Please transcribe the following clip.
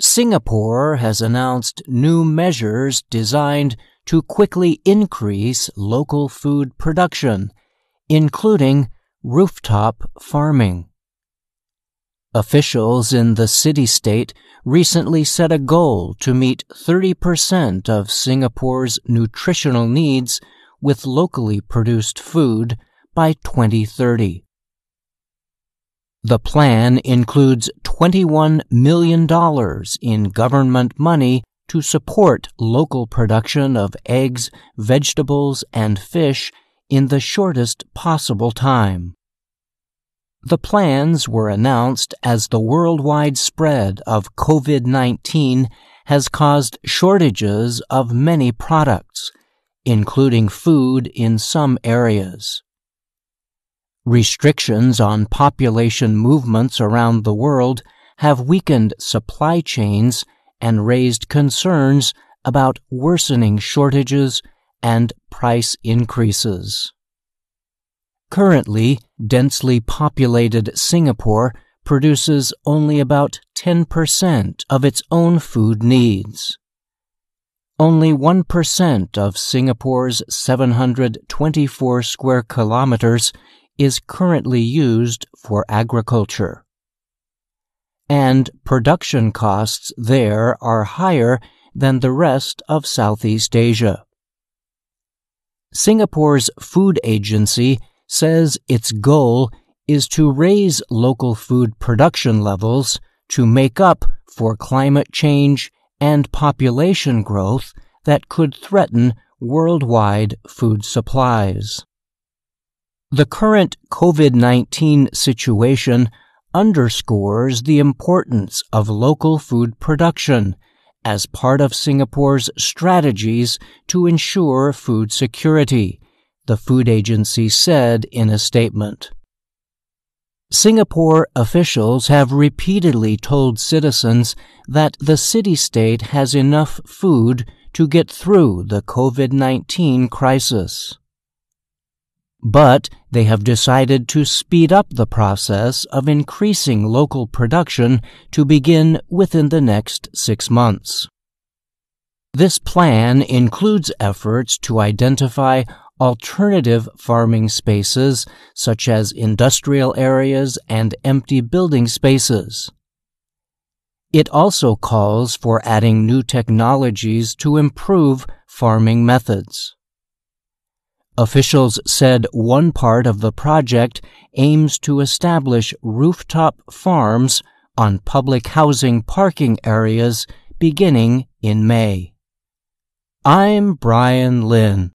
Singapore has announced new measures designed to quickly increase local food production, including rooftop farming. Officials in the city-state recently set a goal to meet 30% of Singapore's nutritional needs with locally produced food by 2030. The plan includes $21 million in government money to support local production of eggs, vegetables, and fish in the shortest possible time. The plans were announced as the worldwide spread of COVID-19 has caused shortages of many products, including food in some areas. Restrictions on population movements around the world have weakened supply chains and raised concerns about worsening shortages and price increases. Currently, densely populated Singapore produces only about 10% of its own food needs. Only 1% of Singapore's 724 square kilometers is currently used for agriculture. And production costs there are higher than the rest of Southeast Asia. Singapore's food agency says its goal is to raise local food production levels to make up for climate change and population growth that could threaten worldwide food supplies. The current COVID-19 situation underscores the importance of local food production as part of Singapore's strategies to ensure food security, the food agency said in a statement. Singapore officials have repeatedly told citizens that the city-state has enough food to get through the COVID-19 crisis but they have decided to speed up the process of increasing local production to begin within the next six months. This plan includes efforts to identify alternative farming spaces such as industrial areas and empty building spaces. It also calls for adding new technologies to improve farming methods. Officials said one part of the project aims to establish rooftop farms on public housing parking areas beginning in May. I'm Brian Lynn.